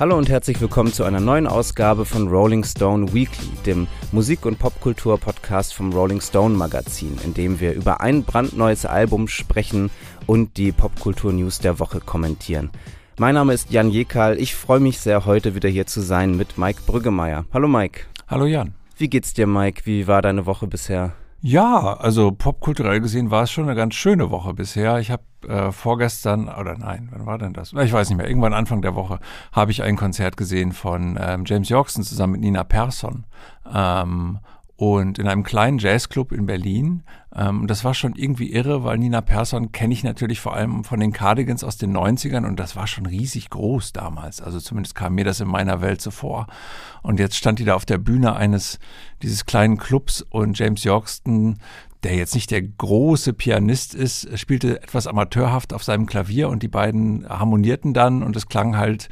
Hallo und herzlich willkommen zu einer neuen Ausgabe von Rolling Stone Weekly, dem Musik- und Popkultur-Podcast vom Rolling Stone Magazin, in dem wir über ein brandneues Album sprechen und die Popkultur-News der Woche kommentieren. Mein Name ist Jan Jekal. Ich freue mich sehr, heute wieder hier zu sein mit Mike Brüggemeier. Hallo Mike. Hallo Jan. Wie geht's dir, Mike? Wie war deine Woche bisher? Ja, also popkulturell gesehen war es schon eine ganz schöne Woche bisher. Ich habe äh, vorgestern, oder nein, wann war denn das? Ich weiß nicht mehr, irgendwann Anfang der Woche habe ich ein Konzert gesehen von ähm, James Yorkson zusammen mit Nina Persson. Ähm, und in einem kleinen Jazzclub in Berlin. Ähm, das war schon irgendwie irre, weil Nina Persson kenne ich natürlich vor allem von den Cardigans aus den 90ern und das war schon riesig groß damals. Also zumindest kam mir das in meiner Welt so vor. Und jetzt stand die da auf der Bühne eines dieses kleinen Clubs und James Yorkston der jetzt nicht der große Pianist ist, spielte etwas amateurhaft auf seinem Klavier und die beiden harmonierten dann und es klang halt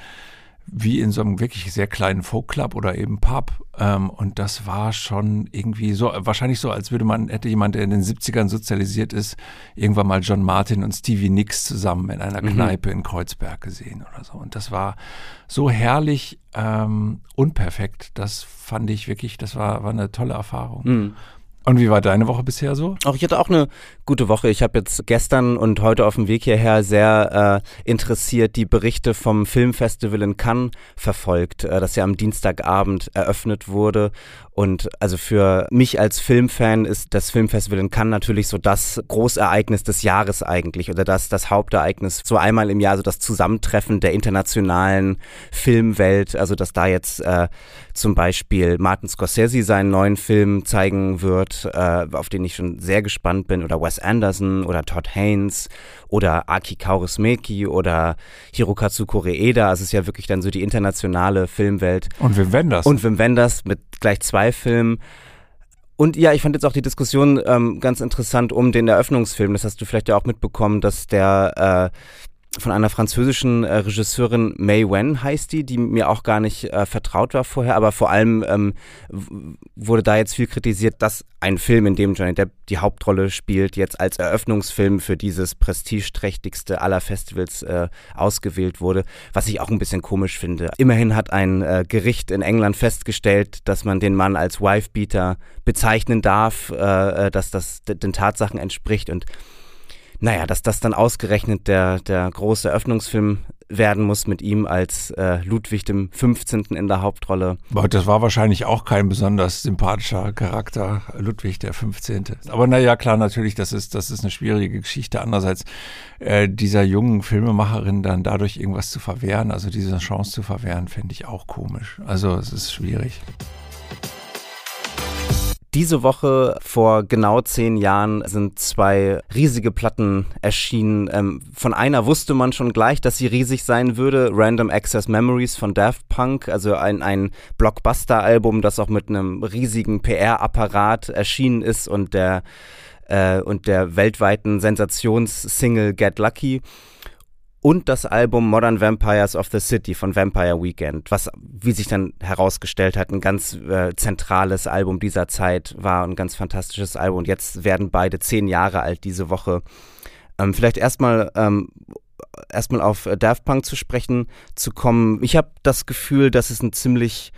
wie in so einem wirklich sehr kleinen Folkclub oder eben Pub. Ähm, und das war schon irgendwie so, wahrscheinlich so, als würde man, hätte jemand, der in den 70ern sozialisiert ist, irgendwann mal John Martin und Stevie Nicks zusammen in einer mhm. Kneipe in Kreuzberg gesehen oder so. Und das war so herrlich ähm, unperfekt. Das fand ich wirklich, das war, war eine tolle Erfahrung. Mhm. Und wie war deine Woche bisher so? Auch ich hatte auch eine gute Woche. Ich habe jetzt gestern und heute auf dem Weg hierher sehr äh, interessiert die Berichte vom Filmfestival in Cannes verfolgt, äh, das ja am Dienstagabend eröffnet wurde und also für mich als Filmfan ist das Filmfestival in Cannes natürlich so das Großereignis des Jahres eigentlich oder das, das Hauptereignis, so einmal im Jahr so das Zusammentreffen der internationalen Filmwelt. Also dass da jetzt äh, zum Beispiel Martin Scorsese seinen neuen Film zeigen wird, äh, auf den ich schon sehr gespannt bin, oder Wes Anderson oder Todd Haynes oder Aki Kaurismäki oder Hirokazu Koreeda. Also es ist ja wirklich dann so die internationale Filmwelt. Und Wim Wenders. Und Wim Wenders mit gleich zwei Filmen. Und ja, ich fand jetzt auch die Diskussion ähm, ganz interessant um den Eröffnungsfilm. Das hast du vielleicht ja auch mitbekommen, dass der äh, von einer französischen äh, Regisseurin May Wen heißt die, die mir auch gar nicht äh, vertraut war vorher, aber vor allem ähm, wurde da jetzt viel kritisiert, dass ein Film, in dem Johnny Depp die Hauptrolle spielt, jetzt als Eröffnungsfilm für dieses prestigeträchtigste aller Festivals äh, ausgewählt wurde, was ich auch ein bisschen komisch finde. Immerhin hat ein äh, Gericht in England festgestellt, dass man den Mann als Wifebeater bezeichnen darf, äh, äh dass das den Tatsachen entspricht und naja, dass das dann ausgerechnet der, der große Eröffnungsfilm werden muss mit ihm als äh, Ludwig dem 15. in der Hauptrolle. Das war wahrscheinlich auch kein besonders sympathischer Charakter, Ludwig der 15. Aber naja, klar, natürlich, das ist, das ist eine schwierige Geschichte. Andererseits, äh, dieser jungen Filmemacherin dann dadurch irgendwas zu verwehren, also diese Chance zu verwehren, fände ich auch komisch. Also es ist schwierig. Diese Woche vor genau zehn Jahren sind zwei riesige Platten erschienen. Ähm, von einer wusste man schon gleich, dass sie riesig sein würde. Random Access Memories von Daft Punk, also ein, ein Blockbuster-Album, das auch mit einem riesigen PR-Apparat erschienen ist und der, äh, und der weltweiten Sensationssingle Get Lucky und das Album Modern Vampires of the City von Vampire Weekend, was, wie sich dann herausgestellt hat, ein ganz äh, zentrales Album dieser Zeit war, ein ganz fantastisches Album. Und jetzt werden beide zehn Jahre alt diese Woche. Ähm, vielleicht erstmal ähm, erstmal auf Daft Punk zu sprechen zu kommen. Ich habe das Gefühl, dass es ein ziemlich,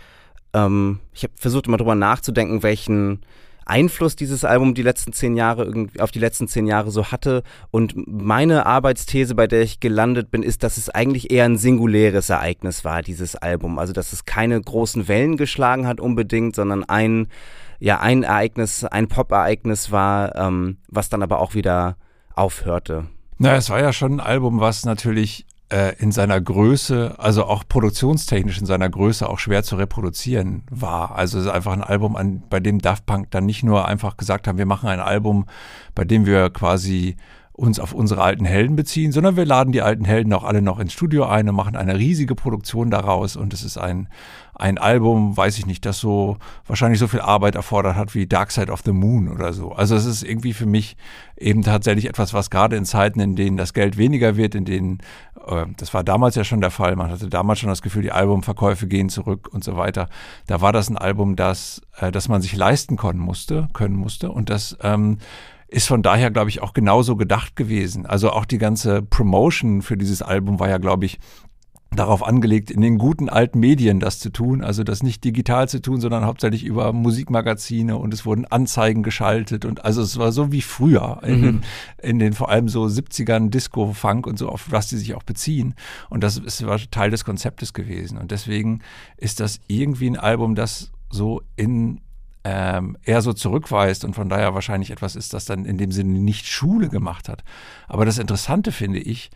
ähm, ich habe versucht immer drüber nachzudenken, welchen Einfluss dieses Album die letzten zehn Jahre irgendwie auf die letzten zehn Jahre so hatte. Und meine Arbeitsthese, bei der ich gelandet bin, ist, dass es eigentlich eher ein singuläres Ereignis war, dieses Album. Also dass es keine großen Wellen geschlagen hat unbedingt, sondern ein ja ein Ereignis, ein Pop-Ereignis war, ähm, was dann aber auch wieder aufhörte. Na, es war ja schon ein Album, was natürlich äh, in seiner Größe, also auch produktionstechnisch in seiner Größe auch schwer zu reproduzieren war. Also es ist einfach ein Album, an, bei dem Daft Punk dann nicht nur einfach gesagt haben, wir machen ein Album, bei dem wir quasi uns auf unsere alten Helden beziehen, sondern wir laden die alten Helden auch alle noch ins Studio ein und machen eine riesige Produktion daraus. Und es ist ein, ein Album, weiß ich nicht, das so wahrscheinlich so viel Arbeit erfordert hat wie Dark Side of the Moon oder so. Also es ist irgendwie für mich eben tatsächlich etwas, was gerade in Zeiten, in denen das Geld weniger wird, in denen, äh, das war damals ja schon der Fall, man hatte damals schon das Gefühl, die Albumverkäufe gehen zurück und so weiter. Da war das ein Album, das, äh, das man sich leisten können musste, können musste und das ähm, ist von daher, glaube ich, auch genauso gedacht gewesen. Also auch die ganze Promotion für dieses Album war ja, glaube ich, darauf angelegt, in den guten alten Medien das zu tun, also das nicht digital zu tun, sondern hauptsächlich über Musikmagazine und es wurden Anzeigen geschaltet und also es war so wie früher in, mhm. den, in den vor allem so 70ern Disco, Funk und so, auf was die sich auch beziehen und das ist, war Teil des Konzeptes gewesen und deswegen ist das irgendwie ein Album, das so in ähm, eher so zurückweist und von daher wahrscheinlich etwas ist, das dann in dem Sinne nicht Schule gemacht hat. Aber das Interessante finde ich,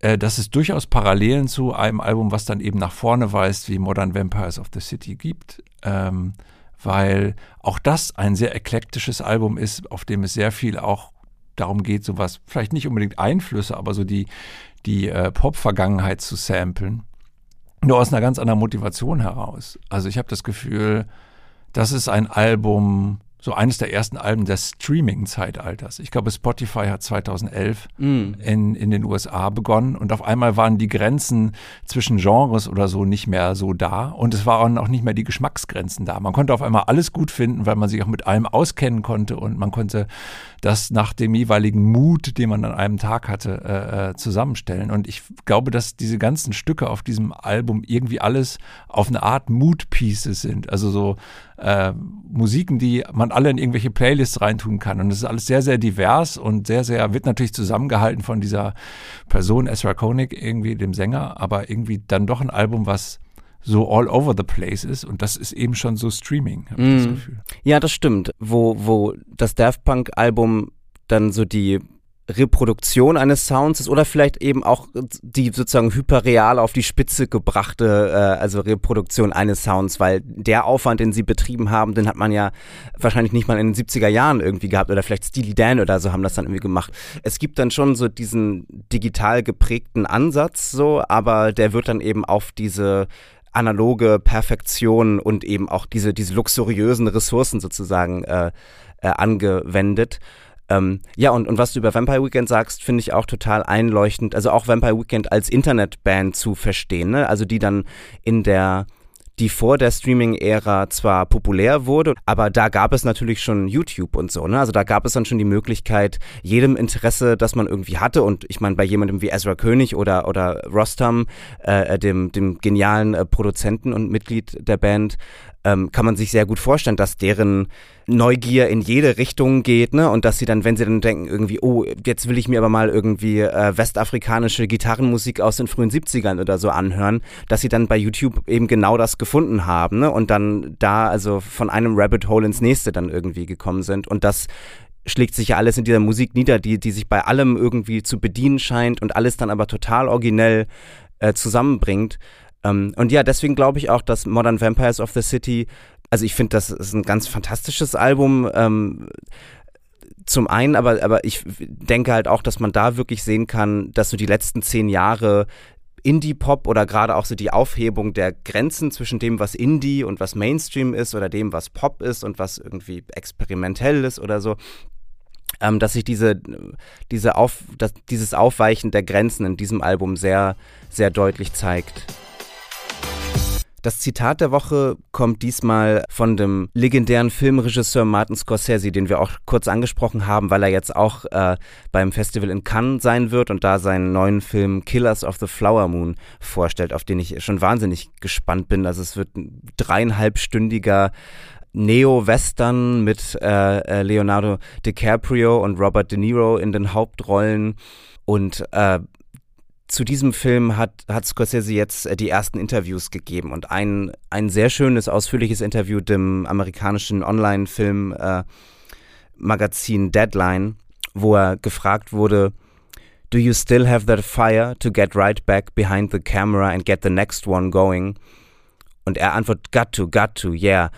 äh, dass es durchaus Parallelen zu einem Album, was dann eben nach vorne weist, wie Modern Vampires of the City gibt. Ähm, weil auch das ein sehr eklektisches Album ist, auf dem es sehr viel auch darum geht, sowas, vielleicht nicht unbedingt Einflüsse, aber so die, die äh, Pop-Vergangenheit zu samplen. Nur aus einer ganz anderen Motivation heraus. Also ich habe das Gefühl, das ist ein Album, so eines der ersten Alben des Streaming-Zeitalters. Ich glaube, Spotify hat 2011 mm. in, in den USA begonnen und auf einmal waren die Grenzen zwischen Genres oder so nicht mehr so da und es waren auch nicht mehr die Geschmacksgrenzen da. Man konnte auf einmal alles gut finden, weil man sich auch mit allem auskennen konnte und man konnte das nach dem jeweiligen Mut, den man an einem Tag hatte, äh, äh zusammenstellen. Und ich glaube, dass diese ganzen Stücke auf diesem Album irgendwie alles auf eine Art Mood-Pieces sind. Also so äh, Musiken, die man alle in irgendwelche Playlists reintun kann. Und es ist alles sehr, sehr divers und sehr, sehr, wird natürlich zusammengehalten von dieser Person, Ezra Koenig, irgendwie dem Sänger, aber irgendwie dann doch ein Album, was so all over the place ist und das ist eben schon so Streaming, habe ich das mhm. Gefühl. Ja, das stimmt. Wo, wo das Daft Punk Album dann so die Reproduktion eines Sounds ist oder vielleicht eben auch die sozusagen hyperreal auf die Spitze gebrachte, äh, also Reproduktion eines Sounds, weil der Aufwand, den sie betrieben haben, den hat man ja wahrscheinlich nicht mal in den 70er Jahren irgendwie gehabt oder vielleicht Steely Dan oder so haben das dann irgendwie gemacht. Es gibt dann schon so diesen digital geprägten Ansatz so, aber der wird dann eben auf diese analoge Perfektion und eben auch diese, diese luxuriösen Ressourcen sozusagen äh, äh, angewendet. Ähm, ja, und, und was du über Vampire Weekend sagst, finde ich auch total einleuchtend. Also auch Vampire Weekend als Internetband zu verstehen, ne? Also die dann in der die vor der Streaming-Ära zwar populär wurde, aber da gab es natürlich schon YouTube und so, ne? Also da gab es dann schon die Möglichkeit, jedem Interesse, das man irgendwie hatte, und ich meine, bei jemandem wie Ezra König oder, oder Rostam, äh, dem, dem genialen äh, Produzenten und Mitglied der Band, ähm, kann man sich sehr gut vorstellen, dass deren Neugier in jede Richtung geht, ne? Und dass sie dann, wenn sie dann denken, irgendwie, oh, jetzt will ich mir aber mal irgendwie äh, westafrikanische Gitarrenmusik aus den frühen 70ern oder so anhören, dass sie dann bei YouTube eben genau das gefunden haben, ne? Und dann da also von einem Rabbit Hole ins nächste dann irgendwie gekommen sind. Und das schlägt sich ja alles in dieser Musik nieder, die, die sich bei allem irgendwie zu bedienen scheint und alles dann aber total originell äh, zusammenbringt. Ähm, und ja, deswegen glaube ich auch, dass Modern Vampires of the City, also ich finde, das ist ein ganz fantastisches Album. Ähm, zum einen, aber, aber ich denke halt auch, dass man da wirklich sehen kann, dass so die letzten zehn Jahre Indie-Pop oder gerade auch so die Aufhebung der Grenzen zwischen dem, was Indie und was Mainstream ist oder dem, was Pop ist und was irgendwie experimentell ist oder so, ähm, dass sich diese, diese Auf, dass dieses Aufweichen der Grenzen in diesem Album sehr, sehr deutlich zeigt. Das Zitat der Woche kommt diesmal von dem legendären Filmregisseur Martin Scorsese, den wir auch kurz angesprochen haben, weil er jetzt auch äh, beim Festival in Cannes sein wird und da seinen neuen Film Killers of the Flower Moon vorstellt, auf den ich schon wahnsinnig gespannt bin. Also es wird ein dreieinhalbstündiger Neo-Western mit äh, äh Leonardo DiCaprio und Robert De Niro in den Hauptrollen und äh, zu diesem Film hat, hat Scorsese jetzt äh, die ersten Interviews gegeben und ein, ein sehr schönes, ausführliches Interview dem amerikanischen Online-Film-Magazin äh, Deadline, wo er gefragt wurde, Do you still have that fire to get right back behind the camera and get the next one going? Und er antwortet, got to, got to, yeah.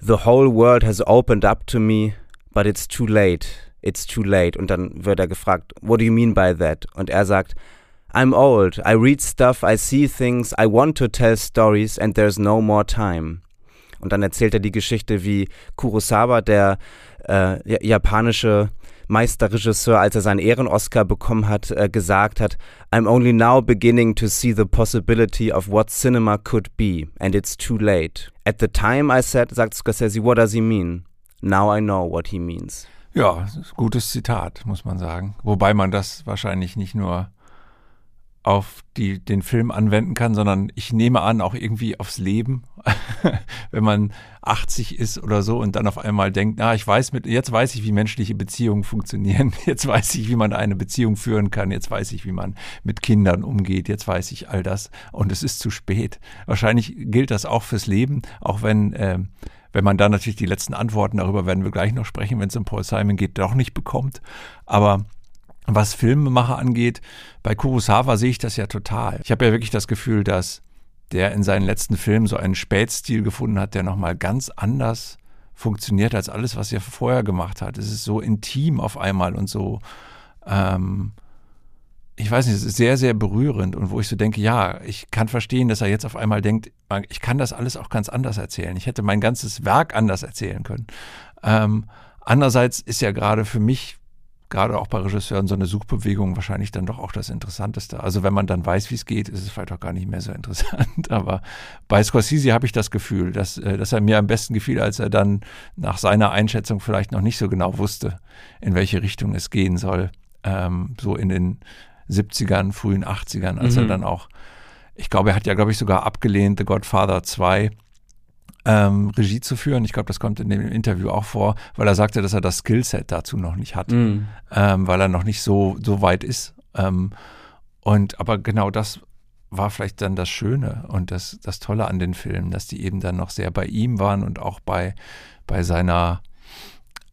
The whole world has opened up to me, but it's too late. It's too late. Und dann wird er gefragt, what do you mean by that? Und er sagt, I'm old. I read stuff, I see things, I want to tell stories and there's no more time. Und dann erzählt er die Geschichte, wie Kurosawa, der äh, japanische Meisterregisseur, als er seinen Ehren-Oscar bekommen hat, äh, gesagt hat, I'm only now beginning to see the possibility of what cinema could be, and it's too late. At the time I said, sagt Scorsese, what does he mean? Now I know what he means. Ja, gutes Zitat, muss man sagen. Wobei man das wahrscheinlich nicht nur auf die, den Film anwenden kann, sondern ich nehme an, auch irgendwie aufs Leben. Wenn man 80 ist oder so und dann auf einmal denkt, na, ich weiß mit, jetzt weiß ich, wie menschliche Beziehungen funktionieren. Jetzt weiß ich, wie man eine Beziehung führen kann. Jetzt weiß ich, wie man mit Kindern umgeht. Jetzt weiß ich all das. Und es ist zu spät. Wahrscheinlich gilt das auch fürs Leben, auch wenn, äh, wenn man dann natürlich die letzten Antworten, darüber werden wir gleich noch sprechen, wenn es um Paul Simon geht, doch nicht bekommt. Aber was Filmemacher angeht, bei Kurosawa sehe ich das ja total. Ich habe ja wirklich das Gefühl, dass der in seinen letzten Filmen so einen Spätstil gefunden hat, der nochmal ganz anders funktioniert als alles, was er vorher gemacht hat. Es ist so intim auf einmal und so, ähm, ich weiß nicht, es ist sehr, sehr berührend und wo ich so denke, ja, ich kann verstehen, dass er jetzt auf einmal denkt, ich kann das alles auch ganz anders erzählen. Ich hätte mein ganzes Werk anders erzählen können. Ähm, andererseits ist ja gerade für mich gerade auch bei Regisseuren so eine Suchbewegung wahrscheinlich dann doch auch das Interessanteste. Also wenn man dann weiß, wie es geht, ist es vielleicht auch gar nicht mehr so interessant. Aber bei Scorsese habe ich das Gefühl, dass, äh, dass er mir am besten gefiel, als er dann nach seiner Einschätzung vielleicht noch nicht so genau wusste, in welche Richtung es gehen soll. Ähm, so in den 70ern, frühen 80ern, als mhm. er dann auch, ich glaube, er hat ja, glaube ich, sogar abgelehnt, The Godfather 2 ähm, Regie zu führen. Ich glaube, das kommt in dem Interview auch vor, weil er sagte, dass er das Skillset dazu noch nicht hat, mm. ähm, weil er noch nicht so, so weit ist. Ähm, und aber genau das war vielleicht dann das Schöne und das, das Tolle an den Filmen, dass die eben dann noch sehr bei ihm waren und auch bei, bei seiner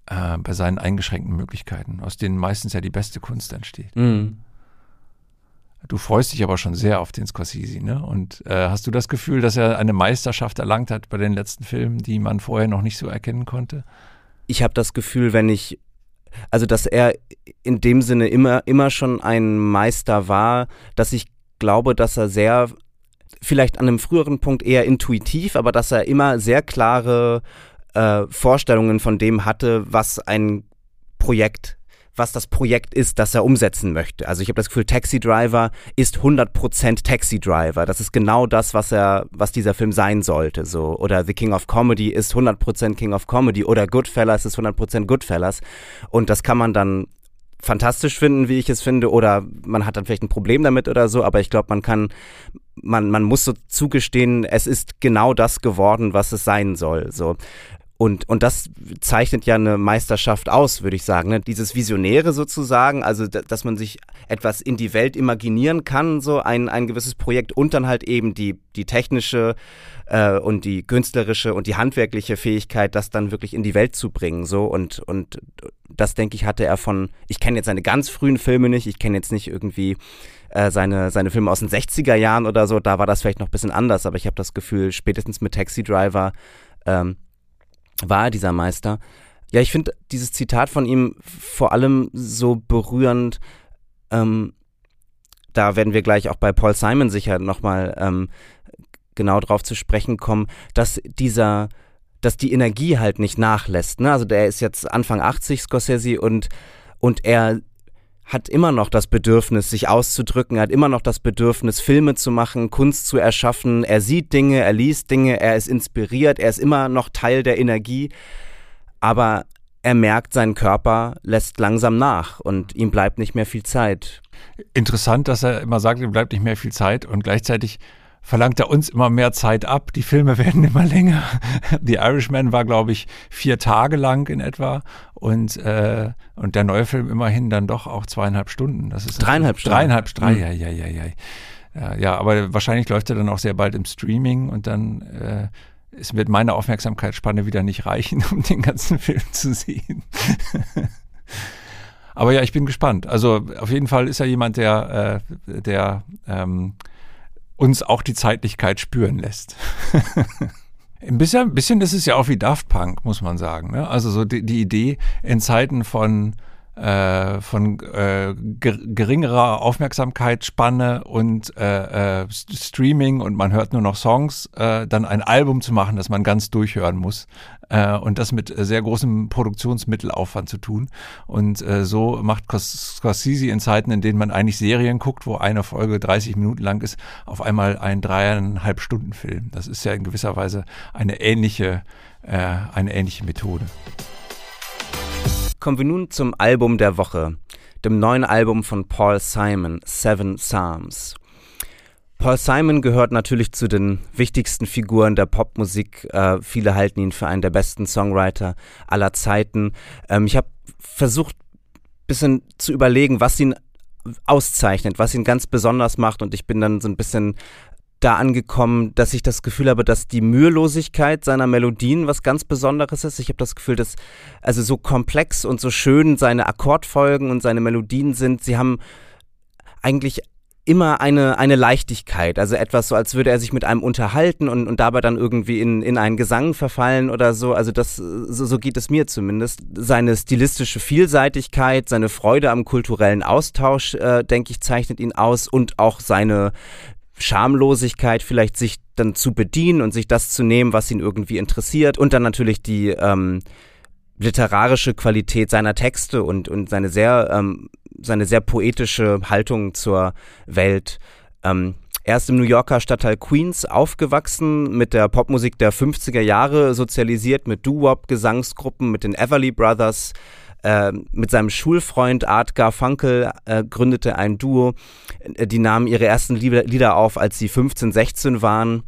äh, bei seinen eingeschränkten Möglichkeiten, aus denen meistens ja die beste Kunst entsteht. Mm. Du freust dich aber schon sehr auf den Scorsese, ne? Und äh, hast du das Gefühl, dass er eine Meisterschaft erlangt hat bei den letzten Filmen, die man vorher noch nicht so erkennen konnte? Ich habe das Gefühl, wenn ich, also dass er in dem Sinne immer, immer schon ein Meister war, dass ich glaube, dass er sehr, vielleicht an einem früheren Punkt eher intuitiv, aber dass er immer sehr klare äh, Vorstellungen von dem hatte, was ein Projekt was das Projekt ist, das er umsetzen möchte. Also ich habe das Gefühl, Taxi Driver ist 100% Taxi Driver. Das ist genau das, was er, was dieser Film sein sollte. So oder The King of Comedy ist 100% King of Comedy oder Goodfellas ist 100% Goodfellas. Und das kann man dann fantastisch finden, wie ich es finde, oder man hat dann vielleicht ein Problem damit oder so, aber ich glaube, man kann, man, man muss so zugestehen, es ist genau das geworden, was es sein soll. So. Und, und das zeichnet ja eine Meisterschaft aus, würde ich sagen. Ne? Dieses Visionäre sozusagen, also dass man sich etwas in die Welt imaginieren kann, so ein, ein gewisses Projekt und dann halt eben die, die technische äh, und die künstlerische und die handwerkliche Fähigkeit, das dann wirklich in die Welt zu bringen. So und, und das, denke ich, hatte er von, ich kenne jetzt seine ganz frühen Filme nicht, ich kenne jetzt nicht irgendwie äh, seine, seine Filme aus den 60er Jahren oder so, da war das vielleicht noch ein bisschen anders, aber ich habe das Gefühl, spätestens mit Taxi Driver ähm, war er dieser Meister. Ja, ich finde dieses Zitat von ihm vor allem so berührend. Ähm, da werden wir gleich auch bei Paul Simon sicher nochmal ähm, genau drauf zu sprechen kommen, dass dieser, dass die Energie halt nicht nachlässt. Ne? Also der ist jetzt Anfang 80, Scorsese, und, und er hat immer noch das Bedürfnis, sich auszudrücken, hat immer noch das Bedürfnis, Filme zu machen, Kunst zu erschaffen. Er sieht Dinge, er liest Dinge, er ist inspiriert, er ist immer noch Teil der Energie. Aber er merkt, sein Körper lässt langsam nach und ihm bleibt nicht mehr viel Zeit. Interessant, dass er immer sagt, ihm bleibt nicht mehr viel Zeit und gleichzeitig verlangt er uns immer mehr Zeit ab. Die Filme werden immer länger. The Irishman war, glaube ich, vier Tage lang in etwa und, äh, und der neue Film immerhin dann doch auch zweieinhalb Stunden. Das ist dreieinhalb Stunden. Dreieinhalb, drei, mhm. ja, ja, ja, ja. Ja, ja, aber wahrscheinlich läuft er dann auch sehr bald im Streaming und dann äh, es wird meine Aufmerksamkeitsspanne wieder nicht reichen, um den ganzen Film zu sehen. aber ja, ich bin gespannt. Also auf jeden Fall ist er jemand, der, äh, der ähm, uns auch die Zeitlichkeit spüren lässt. Ein bisschen, bisschen ist es ja auch wie Daft Punk, muss man sagen. Ne? Also so die, die Idee in Zeiten von äh, von äh, geringerer Aufmerksamkeitsspanne und äh, äh, Streaming und man hört nur noch Songs, äh, dann ein Album zu machen, das man ganz durchhören muss äh, und das mit sehr großem Produktionsmittelaufwand zu tun. Und so macht Scorsese in Zeiten, in denen man eigentlich Serien guckt, wo eine Folge 30 Minuten lang ist, auf einmal ein dreieinhalb Stunden Film. Das ist ja in gewisser Weise eine ähnliche, äh, eine ähnliche Methode. Kommen wir nun zum Album der Woche, dem neuen Album von Paul Simon, Seven Psalms. Paul Simon gehört natürlich zu den wichtigsten Figuren der Popmusik. Äh, viele halten ihn für einen der besten Songwriter aller Zeiten. Ähm, ich habe versucht, bisschen zu überlegen, was ihn auszeichnet, was ihn ganz besonders macht. Und ich bin dann so ein bisschen da angekommen, dass ich das Gefühl habe, dass die Mühelosigkeit seiner Melodien was ganz Besonderes ist. Ich habe das Gefühl, dass also so komplex und so schön seine Akkordfolgen und seine Melodien sind, sie haben eigentlich immer eine, eine Leichtigkeit, also etwas so, als würde er sich mit einem unterhalten und, und dabei dann irgendwie in, in einen Gesang verfallen oder so. Also das, so, so geht es mir zumindest. Seine stilistische Vielseitigkeit, seine Freude am kulturellen Austausch, äh, denke ich, zeichnet ihn aus und auch seine Schamlosigkeit, vielleicht sich dann zu bedienen und sich das zu nehmen, was ihn irgendwie interessiert und dann natürlich die ähm, literarische Qualität seiner Texte und, und seine sehr ähm, seine sehr poetische Haltung zur Welt. Ähm, er ist im New Yorker Stadtteil Queens aufgewachsen, mit der Popmusik der 50er Jahre sozialisiert, mit Doo-Wop-Gesangsgruppen, mit den Everly Brothers. Äh, mit seinem Schulfreund Art Garfunkel äh, gründete ein Duo. Äh, die nahmen ihre ersten Lieder auf, als sie 15, 16 waren.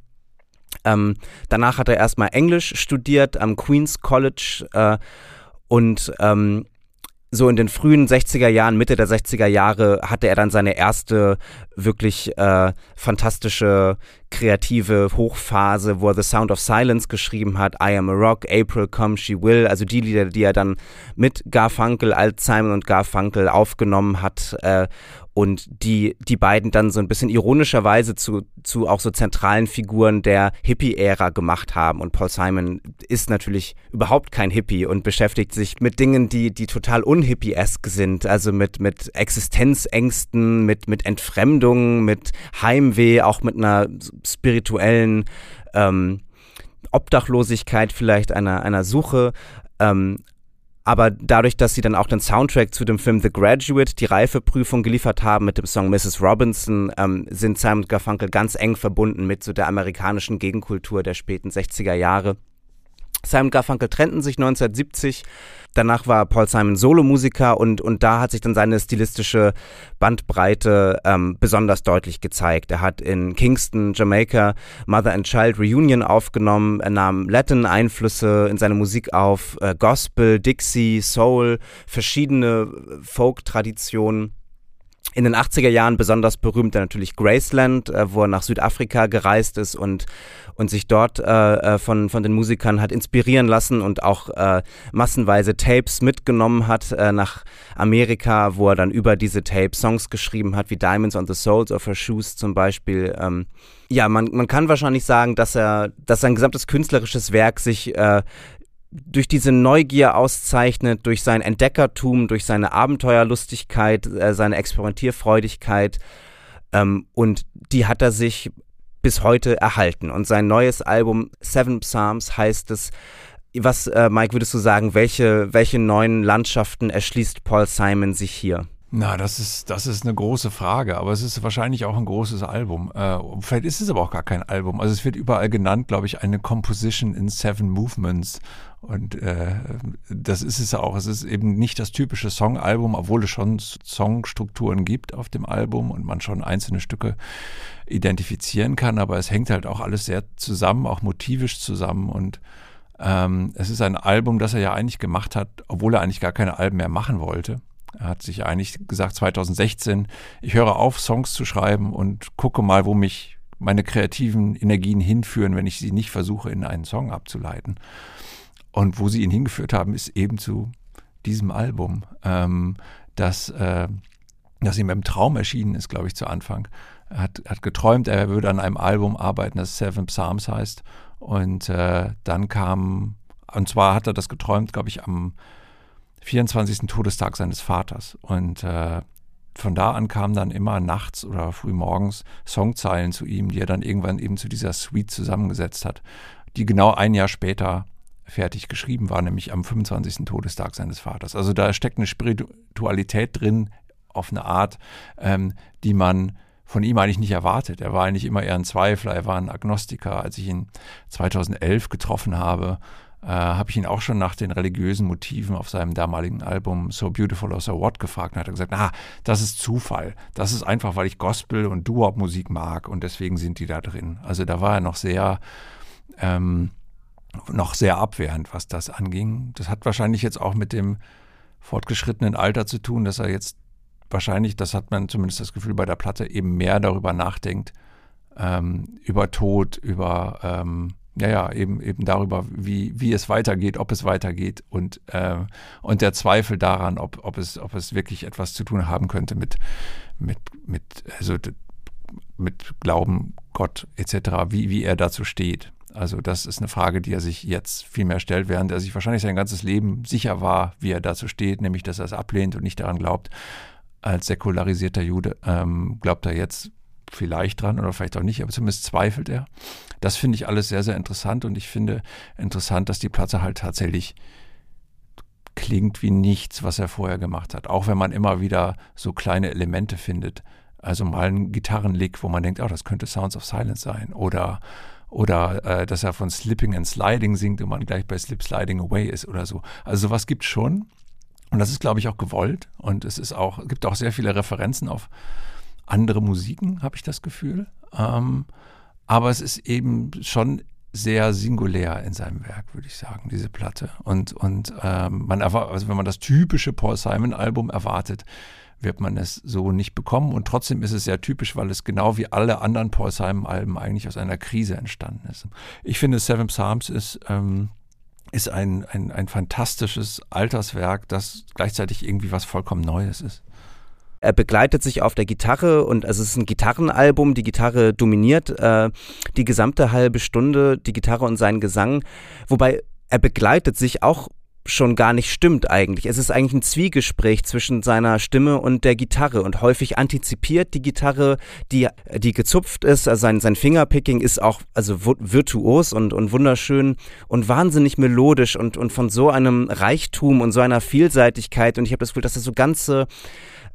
Ähm, danach hat er erstmal Englisch studiert am Queens College äh, und ähm, so in den frühen 60er Jahren, Mitte der 60er Jahre, hatte er dann seine erste wirklich äh, fantastische kreative Hochphase, wo er The Sound of Silence geschrieben hat, I Am a Rock, April Come She Will, also die Lieder, die er dann mit Garfunkel, Alt Simon und Garfunkel aufgenommen hat äh, und die die beiden dann so ein bisschen ironischerweise zu zu auch so zentralen Figuren der Hippie-Ära gemacht haben und Paul Simon ist natürlich überhaupt kein Hippie und beschäftigt sich mit Dingen, die die total unhippie-esk sind, also mit mit Existenzängsten, mit mit Entfremdung, mit Heimweh, auch mit einer spirituellen ähm, Obdachlosigkeit, vielleicht einer einer Suche. Ähm, aber dadurch, dass sie dann auch den Soundtrack zu dem Film The Graduate, die Reifeprüfung geliefert haben mit dem Song Mrs. Robinson, ähm, sind Simon Garfunkel ganz eng verbunden mit so der amerikanischen Gegenkultur der späten 60er Jahre. Simon Garfunkel trennten sich 1970. Danach war Paul Simon Solomusiker und, und da hat sich dann seine stilistische Bandbreite ähm, besonders deutlich gezeigt. Er hat in Kingston, Jamaica, Mother and Child Reunion aufgenommen. Er nahm Latin-Einflüsse in seine Musik auf, äh, Gospel, Dixie, Soul, verschiedene Folk-Traditionen in den 80er Jahren besonders berühmt natürlich Graceland, äh, wo er nach Südafrika gereist ist und, und sich dort äh, äh, von, von den Musikern hat inspirieren lassen und auch äh, massenweise Tapes mitgenommen hat äh, nach Amerika, wo er dann über diese Tapes Songs geschrieben hat, wie Diamonds on the Soles of Her Shoes zum Beispiel. Ähm, ja, man, man kann wahrscheinlich sagen, dass er, dass sein gesamtes künstlerisches Werk sich äh, durch diese Neugier auszeichnet, durch sein Entdeckertum, durch seine Abenteuerlustigkeit, äh, seine Experimentierfreudigkeit. Ähm, und die hat er sich bis heute erhalten. Und sein neues Album Seven Psalms heißt es, was, äh, Mike, würdest du sagen, welche, welche neuen Landschaften erschließt Paul Simon sich hier? Na, das ist, das ist eine große Frage, aber es ist wahrscheinlich auch ein großes Album. Äh, vielleicht ist es aber auch gar kein Album. Also es wird überall genannt, glaube ich, eine Composition in Seven Movements. Und äh, das ist es auch. Es ist eben nicht das typische Songalbum, obwohl es schon Songstrukturen gibt auf dem Album und man schon einzelne Stücke identifizieren kann, aber es hängt halt auch alles sehr zusammen, auch motivisch zusammen und ähm, es ist ein Album, das er ja eigentlich gemacht hat, obwohl er eigentlich gar keine Alben mehr machen wollte. Er hat sich eigentlich gesagt, 2016, ich höre auf, Songs zu schreiben und gucke mal, wo mich meine kreativen Energien hinführen, wenn ich sie nicht versuche, in einen Song abzuleiten. Und wo sie ihn hingeführt haben, ist eben zu diesem Album, ähm, das, äh, das ihm im Traum erschienen ist, glaube ich, zu Anfang. Er hat, hat geträumt, er würde an einem Album arbeiten, das Seven Psalms heißt. Und äh, dann kam, und zwar hat er das geträumt, glaube ich, am 24. Todestag seines Vaters. Und äh, von da an kamen dann immer nachts oder frühmorgens Songzeilen zu ihm, die er dann irgendwann eben zu dieser Suite zusammengesetzt hat, die genau ein Jahr später fertig geschrieben war, nämlich am 25. Todestag seines Vaters. Also da steckt eine Spiritualität drin, auf eine Art, ähm, die man von ihm eigentlich nicht erwartet. Er war eigentlich immer eher ein Zweifler, er war ein Agnostiker. Als ich ihn 2011 getroffen habe, äh, habe ich ihn auch schon nach den religiösen Motiven auf seinem damaligen Album So Beautiful or So What gefragt und hat gesagt, ah, das ist Zufall. Das ist einfach, weil ich Gospel und Doo-Wop-Musik mag und deswegen sind die da drin. Also da war er noch sehr, ähm, noch sehr abwehrend, was das anging. Das hat wahrscheinlich jetzt auch mit dem fortgeschrittenen Alter zu tun, dass er jetzt wahrscheinlich, das hat man zumindest das Gefühl bei der Platte, eben mehr darüber nachdenkt, ähm, über Tod, über ähm, ja, ja, eben, eben darüber, wie, wie es weitergeht, ob es weitergeht und, äh, und der Zweifel daran, ob, ob, es, ob es wirklich etwas zu tun haben könnte mit, mit, mit, also mit Glauben, Gott etc., wie, wie er dazu steht. Also das ist eine Frage, die er sich jetzt viel mehr stellt, während er sich wahrscheinlich sein ganzes Leben sicher war, wie er dazu steht, nämlich dass er es ablehnt und nicht daran glaubt. Als säkularisierter Jude ähm, glaubt er jetzt vielleicht dran oder vielleicht auch nicht, aber zumindest zweifelt er. Das finde ich alles sehr, sehr interessant und ich finde interessant, dass die Platte halt tatsächlich klingt wie nichts, was er vorher gemacht hat. Auch wenn man immer wieder so kleine Elemente findet. Also mal ein Gitarrenlick, wo man denkt, oh, das könnte Sounds of Silence sein. Oder, oder äh, dass er von Slipping and Sliding singt und man gleich bei Slip Sliding Away ist oder so. Also sowas gibt schon. Und das ist, glaube ich, auch gewollt. Und es ist auch, gibt auch sehr viele Referenzen auf andere Musiken, habe ich das Gefühl. Ähm, aber es ist eben schon sehr singulär in seinem Werk, würde ich sagen, diese Platte. Und, und ähm, man also wenn man das typische Paul Simon-Album erwartet, wird man es so nicht bekommen. Und trotzdem ist es sehr typisch, weil es genau wie alle anderen Paul Simon-Alben eigentlich aus einer Krise entstanden ist. Ich finde, Seven Psalms ist, ähm, ist ein, ein, ein fantastisches Alterswerk, das gleichzeitig irgendwie was vollkommen Neues ist. Er begleitet sich auf der Gitarre und also es ist ein Gitarrenalbum. Die Gitarre dominiert äh, die gesamte halbe Stunde, die Gitarre und sein Gesang. Wobei er begleitet sich auch schon gar nicht stimmt eigentlich. Es ist eigentlich ein Zwiegespräch zwischen seiner Stimme und der Gitarre und häufig antizipiert die Gitarre, die, die gezupft ist, also sein, sein Fingerpicking ist auch also virtuos und, und wunderschön und wahnsinnig melodisch und, und von so einem Reichtum und so einer Vielseitigkeit und ich habe das Gefühl, dass das so ganze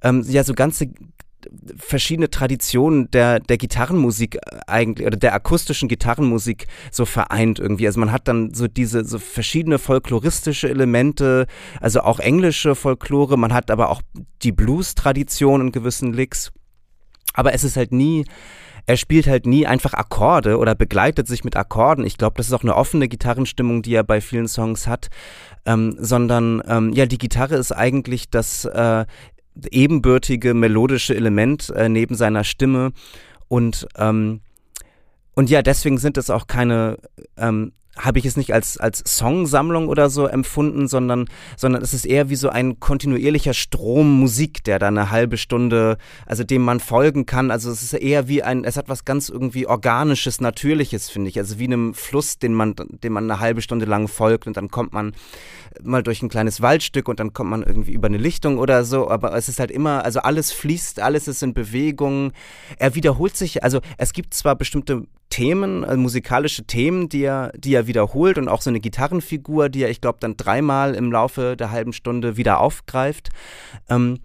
ähm, ja so ganze verschiedene Traditionen der, der Gitarrenmusik eigentlich oder der akustischen Gitarrenmusik so vereint irgendwie. Also man hat dann so diese so verschiedene folkloristische Elemente, also auch englische Folklore, man hat aber auch die Blues-Tradition in gewissen Licks. Aber es ist halt nie, er spielt halt nie einfach Akkorde oder begleitet sich mit Akkorden. Ich glaube, das ist auch eine offene Gitarrenstimmung, die er bei vielen Songs hat, ähm, sondern ähm, ja, die Gitarre ist eigentlich das äh, ebenbürtige melodische Element äh, neben seiner Stimme. Und ähm, und ja, deswegen sind es auch keine ähm, habe ich es nicht als, als Songsammlung oder so empfunden, sondern, sondern es ist eher wie so ein kontinuierlicher Strom Musik, der da eine halbe Stunde, also dem man folgen kann. Also es ist eher wie ein, es hat was ganz irgendwie Organisches, Natürliches, finde ich. Also wie einem Fluss, den man, dem man eine halbe Stunde lang folgt und dann kommt man mal durch ein kleines Waldstück und dann kommt man irgendwie über eine Lichtung oder so, aber es ist halt immer, also alles fließt, alles ist in Bewegung. Er wiederholt sich, also es gibt zwar bestimmte Themen, also musikalische Themen, die er, die er wiederholt und auch so eine Gitarrenfigur, die er, ich glaube, dann dreimal im Laufe der halben Stunde wieder aufgreift. Ähm,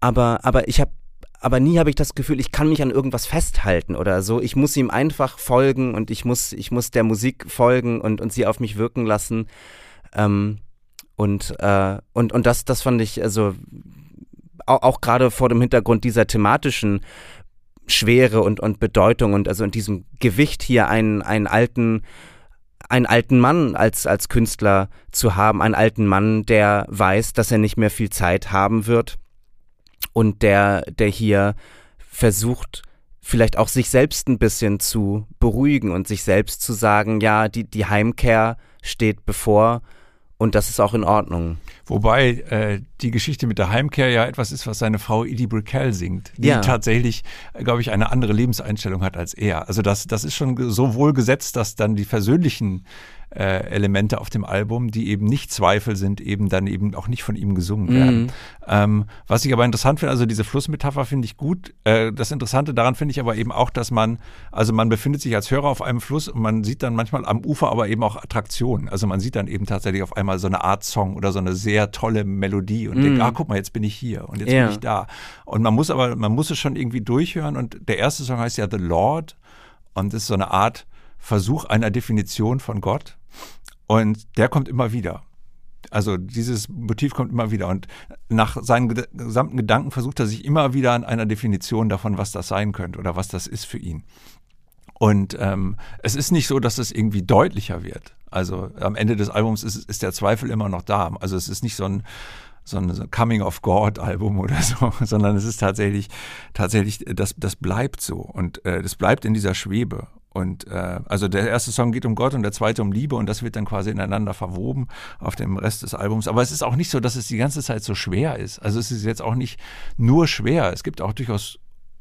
aber, aber ich habe aber nie habe ich das Gefühl, ich kann mich an irgendwas festhalten oder so. Ich muss ihm einfach folgen und ich muss, ich muss der Musik folgen und, und sie auf mich wirken lassen. Ähm, und, äh, und, und das, das fand ich, also auch, auch gerade vor dem Hintergrund dieser thematischen Schwere und, und Bedeutung und also in diesem Gewicht hier einen, einen alten, einen alten Mann als, als Künstler zu haben, einen alten Mann, der weiß, dass er nicht mehr viel Zeit haben wird und der, der hier versucht, vielleicht auch sich selbst ein bisschen zu beruhigen und sich selbst zu sagen, ja, die, die Heimkehr steht bevor und das ist auch in Ordnung. Wobei äh, die Geschichte mit der Heimkehr ja etwas ist, was seine Frau Edie Brickell singt, die ja. tatsächlich, glaube ich, eine andere Lebenseinstellung hat als er. Also das, das ist schon so wohl gesetzt, dass dann die versöhnlichen äh, Elemente auf dem Album, die eben nicht Zweifel sind, eben dann eben auch nicht von ihm gesungen werden. Mhm. Ähm, was ich aber interessant finde, also diese Flussmetapher finde ich gut. Äh, das Interessante daran finde ich aber eben auch, dass man, also man befindet sich als Hörer auf einem Fluss und man sieht dann manchmal am Ufer aber eben auch Attraktionen. Also man sieht dann eben tatsächlich auf einmal so eine Art Song oder so eine sehr tolle Melodie und mhm. denkt, ah, guck mal, jetzt bin ich hier und jetzt ja. bin ich da. Und man muss aber, man muss es schon irgendwie durchhören und der erste Song heißt ja The Lord und ist so eine Art Versuch einer Definition von Gott. Und der kommt immer wieder. Also dieses Motiv kommt immer wieder und nach seinen gesamten Gedanken versucht er sich immer wieder an einer Definition davon, was das sein könnte oder was das ist für ihn. Und ähm, es ist nicht so, dass es irgendwie deutlicher wird. Also am Ende des Albums ist, ist der Zweifel immer noch da. Also es ist nicht so ein so ein Coming of God Album oder so, sondern es ist tatsächlich tatsächlich das das bleibt so und äh, das bleibt in dieser Schwebe und äh, also der erste Song geht um Gott und der zweite um Liebe und das wird dann quasi ineinander verwoben auf dem Rest des Albums. Aber es ist auch nicht so, dass es die ganze Zeit so schwer ist. Also es ist jetzt auch nicht nur schwer. Es gibt auch durchaus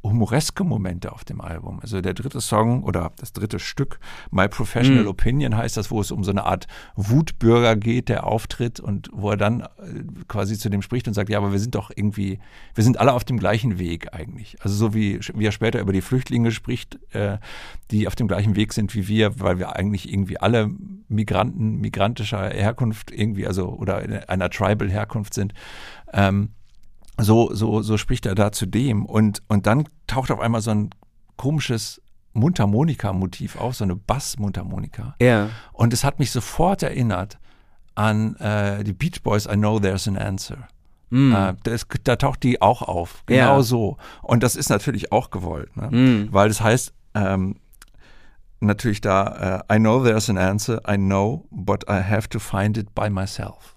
humoreske Momente auf dem Album. Also der dritte Song oder das dritte Stück, My Professional mhm. Opinion heißt das, wo es um so eine Art Wutbürger geht, der auftritt und wo er dann äh, quasi zu dem spricht und sagt, ja, aber wir sind doch irgendwie, wir sind alle auf dem gleichen Weg eigentlich. Also so wie, wie er später über die Flüchtlinge spricht, äh, die auf dem gleichen Weg sind wie wir, weil wir eigentlich irgendwie alle Migranten, migrantischer Herkunft irgendwie, also oder einer Tribal Herkunft sind. Ähm, so, so, so spricht er da zu dem. Und, und dann taucht auf einmal so ein komisches Mundharmonika-Motiv auf, so eine Bass-Mundharmonika. Ja. Und es hat mich sofort erinnert an äh, die Beach Boys, I Know There's an Answer. Mm. Äh, das, da taucht die auch auf, genau ja. so. Und das ist natürlich auch gewollt, ne? mm. weil das heißt, ähm, natürlich da, uh, I know there's an answer, I know, but I have to find it by myself.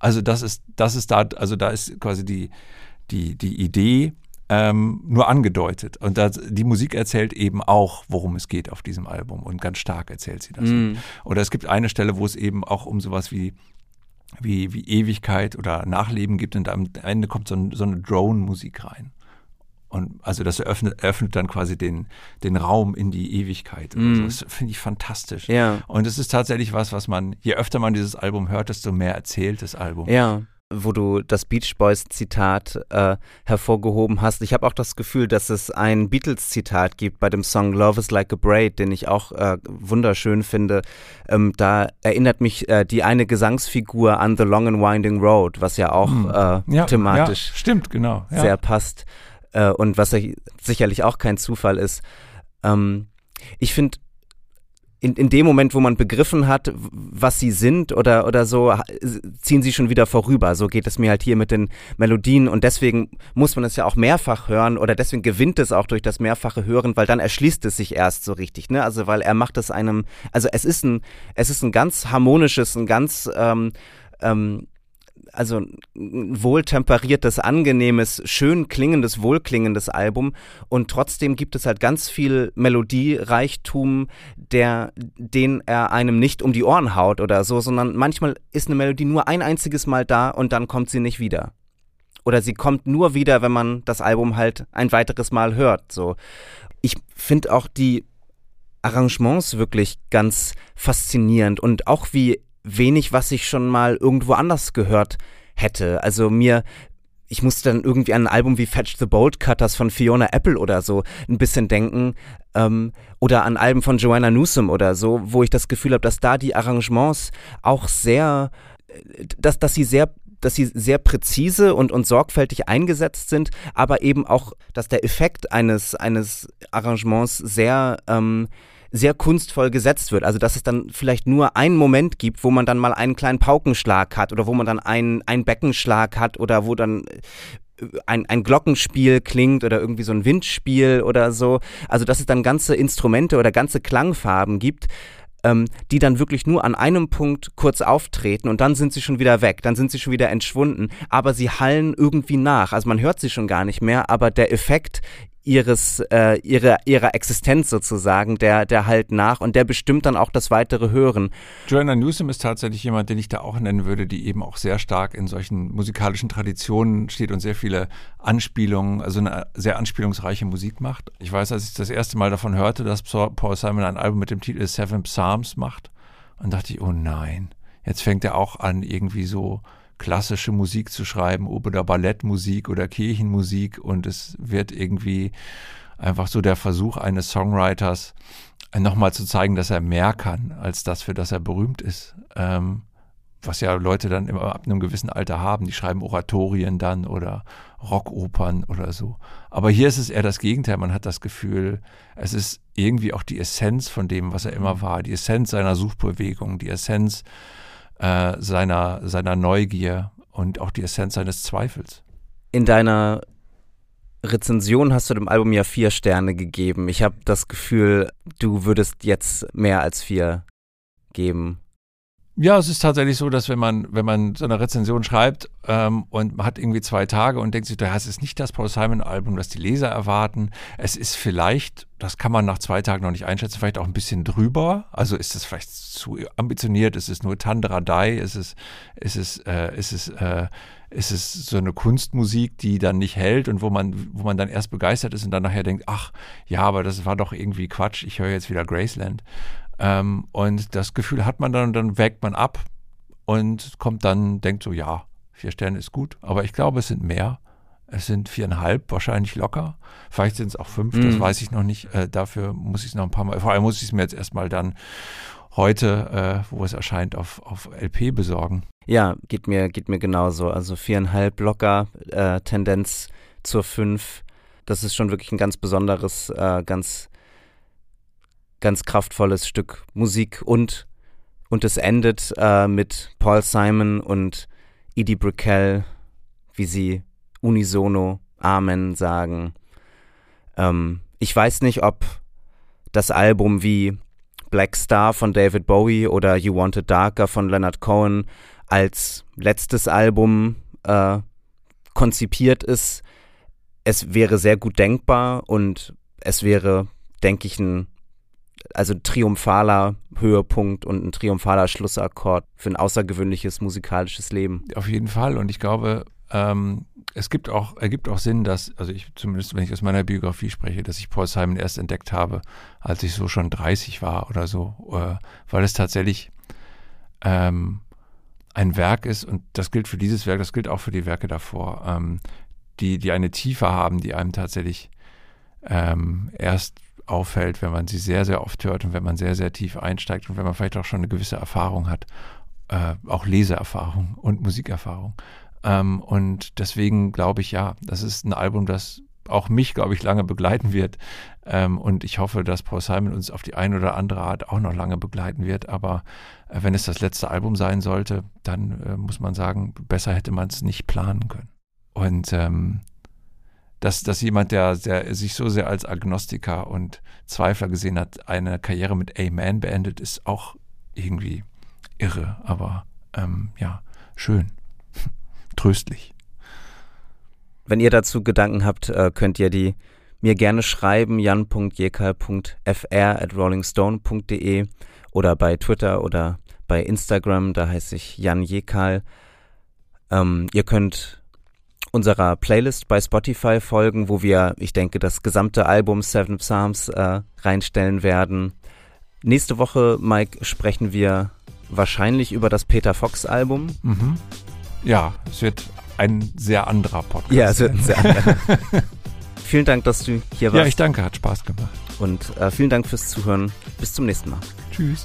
Also das ist, das ist da, also da ist quasi die, die, die Idee ähm, nur angedeutet. Und das, die Musik erzählt eben auch, worum es geht auf diesem Album. Und ganz stark erzählt sie das. Mm. Oder es gibt eine Stelle, wo es eben auch um sowas wie wie, wie Ewigkeit oder Nachleben gibt und am Ende kommt so, ein, so eine Drone-Musik rein. Und also das eröffnet, eröffnet dann quasi den, den Raum in die Ewigkeit. Mm. So. Das finde ich fantastisch. Ja. Und es ist tatsächlich was, was man, je öfter man dieses Album hört, desto mehr erzählt das Album. Ja wo du das Beach Boys Zitat äh, hervorgehoben hast. Ich habe auch das Gefühl, dass es ein Beatles Zitat gibt bei dem Song Love is Like a Braid, den ich auch äh, wunderschön finde. Ähm, da erinnert mich äh, die eine Gesangsfigur an The Long and Winding Road, was ja auch hm. ja, thematisch ja, stimmt, genau, ja. sehr passt äh, und was sicherlich auch kein Zufall ist. Ähm, ich finde, in, in dem Moment, wo man begriffen hat, was sie sind oder, oder so, ziehen sie schon wieder vorüber. So geht es mir halt hier mit den Melodien und deswegen muss man es ja auch mehrfach hören oder deswegen gewinnt es auch durch das mehrfache Hören, weil dann erschließt es sich erst so richtig, ne? Also weil er macht es einem, also es ist ein, es ist ein ganz harmonisches, ein ganz ähm, ähm, also ein wohltemperiertes, angenehmes, schön klingendes, wohlklingendes Album und trotzdem gibt es halt ganz viel Melodiereichtum, der, den er einem nicht um die Ohren haut oder so, sondern manchmal ist eine Melodie nur ein einziges Mal da und dann kommt sie nicht wieder. Oder sie kommt nur wieder, wenn man das Album halt ein weiteres Mal hört, so. Ich finde auch die Arrangements wirklich ganz faszinierend und auch wie wenig, was ich schon mal irgendwo anders gehört hätte. Also mir, ich musste dann irgendwie an ein Album wie Fetch the Bolt Cutters von Fiona Apple oder so ein bisschen denken. Ähm, oder an Alben von Joanna Newsom oder so, wo ich das Gefühl habe, dass da die Arrangements auch sehr, dass, dass sie sehr dass sie sehr präzise und, und sorgfältig eingesetzt sind, aber eben auch, dass der Effekt eines, eines Arrangements sehr ähm, sehr kunstvoll gesetzt wird. Also dass es dann vielleicht nur einen Moment gibt, wo man dann mal einen kleinen Paukenschlag hat oder wo man dann einen, einen Beckenschlag hat oder wo dann äh, ein, ein Glockenspiel klingt oder irgendwie so ein Windspiel oder so. Also dass es dann ganze Instrumente oder ganze Klangfarben gibt, ähm, die dann wirklich nur an einem Punkt kurz auftreten und dann sind sie schon wieder weg, dann sind sie schon wieder entschwunden, aber sie hallen irgendwie nach. Also man hört sie schon gar nicht mehr, aber der Effekt ihres, äh, ihre, ihrer Existenz sozusagen, der, der halt nach und der bestimmt dann auch das weitere Hören. Joanna Newsom ist tatsächlich jemand, den ich da auch nennen würde, die eben auch sehr stark in solchen musikalischen Traditionen steht und sehr viele Anspielungen, also eine sehr anspielungsreiche Musik macht. Ich weiß, als ich das erste Mal davon hörte, dass Paul Simon ein Album mit dem Titel Seven Psalms macht, und dachte ich, oh nein, jetzt fängt er auch an, irgendwie so klassische Musik zu schreiben oder Ballettmusik oder Kirchenmusik und es wird irgendwie einfach so der Versuch eines Songwriters, nochmal zu zeigen, dass er mehr kann als das, für das er berühmt ist. Ähm, was ja Leute dann immer ab einem gewissen Alter haben. Die schreiben Oratorien dann oder Rockopern oder so. Aber hier ist es eher das Gegenteil. Man hat das Gefühl, es ist irgendwie auch die Essenz von dem, was er immer mhm. war. Die Essenz seiner Suchbewegung, die Essenz äh, seiner, seiner Neugier und auch die Essenz seines Zweifels. In deiner Rezension hast du dem Album ja vier Sterne gegeben. Ich habe das Gefühl, du würdest jetzt mehr als vier geben. Ja, es ist tatsächlich so, dass wenn man, wenn man so eine Rezension schreibt ähm, und man hat irgendwie zwei Tage und denkt sich, das ist nicht das Paul Simon-Album, das die Leser erwarten. Es ist vielleicht, das kann man nach zwei Tagen noch nicht einschätzen, vielleicht auch ein bisschen drüber. Also ist es vielleicht zu ambitioniert, ist es nur Tandradai, ist es, ist es, äh, ist es, äh, ist es so eine Kunstmusik, die dann nicht hält und wo man, wo man dann erst begeistert ist und dann nachher denkt, ach ja, aber das war doch irgendwie Quatsch, ich höre jetzt wieder Graceland. Ähm, und das Gefühl hat man dann und dann wägt man ab und kommt dann, denkt so, ja, vier Sterne ist gut, aber ich glaube, es sind mehr. Es sind viereinhalb, wahrscheinlich locker. Vielleicht sind es auch fünf, mhm. das weiß ich noch nicht. Äh, dafür muss ich es noch ein paar Mal, vor allem muss ich es mir jetzt erstmal dann heute, äh, wo es erscheint, auf, auf LP besorgen. Ja, geht mir, geht mir genauso. Also viereinhalb locker, äh, Tendenz zur fünf. Das ist schon wirklich ein ganz besonderes, äh, ganz ganz kraftvolles Stück Musik und, und es endet äh, mit Paul Simon und Edie Brickell, wie sie unisono Amen sagen. Ähm, ich weiß nicht, ob das Album wie Black Star von David Bowie oder You Wanted Darker von Leonard Cohen als letztes Album äh, konzipiert ist. Es wäre sehr gut denkbar und es wäre, denke ich, ein also triumphaler Höhepunkt und ein triumphaler Schlussakkord für ein außergewöhnliches musikalisches Leben. Auf jeden Fall. Und ich glaube, ähm, es gibt auch, ergibt auch Sinn, dass, also ich, zumindest wenn ich aus meiner Biografie spreche, dass ich Paul Simon erst entdeckt habe, als ich so schon 30 war oder so, äh, weil es tatsächlich ähm, ein Werk ist, und das gilt für dieses Werk, das gilt auch für die Werke davor, ähm, die, die eine Tiefe haben, die einem tatsächlich ähm, erst auffällt, wenn man sie sehr, sehr oft hört und wenn man sehr, sehr tief einsteigt und wenn man vielleicht auch schon eine gewisse Erfahrung hat, äh, auch Leseerfahrung und Musikerfahrung. Ähm, und deswegen glaube ich, ja, das ist ein Album, das auch mich, glaube ich, lange begleiten wird. Ähm, und ich hoffe, dass Paul Simon uns auf die eine oder andere Art auch noch lange begleiten wird. Aber äh, wenn es das letzte Album sein sollte, dann äh, muss man sagen, besser hätte man es nicht planen können. Und ähm, dass, dass jemand, der, der sich so sehr als Agnostiker und Zweifler gesehen hat, eine Karriere mit Amen beendet, ist auch irgendwie irre, aber ähm, ja, schön, tröstlich. Wenn ihr dazu Gedanken habt, äh, könnt ihr die mir gerne schreiben, jan.jekal.fr at rollingstone.de oder bei Twitter oder bei Instagram, da heiße ich Jan Jekal. Ähm, ihr könnt unserer Playlist bei Spotify folgen, wo wir, ich denke, das gesamte Album Seven Psalms äh, reinstellen werden. Nächste Woche, Mike, sprechen wir wahrscheinlich über das Peter Fox Album. Mhm. Ja, es wird ein sehr anderer Podcast. Ja, es wird ein sehr anderer. vielen Dank, dass du hier warst. Ja, ich danke, hat Spaß gemacht. Und äh, vielen Dank fürs Zuhören. Bis zum nächsten Mal. Tschüss.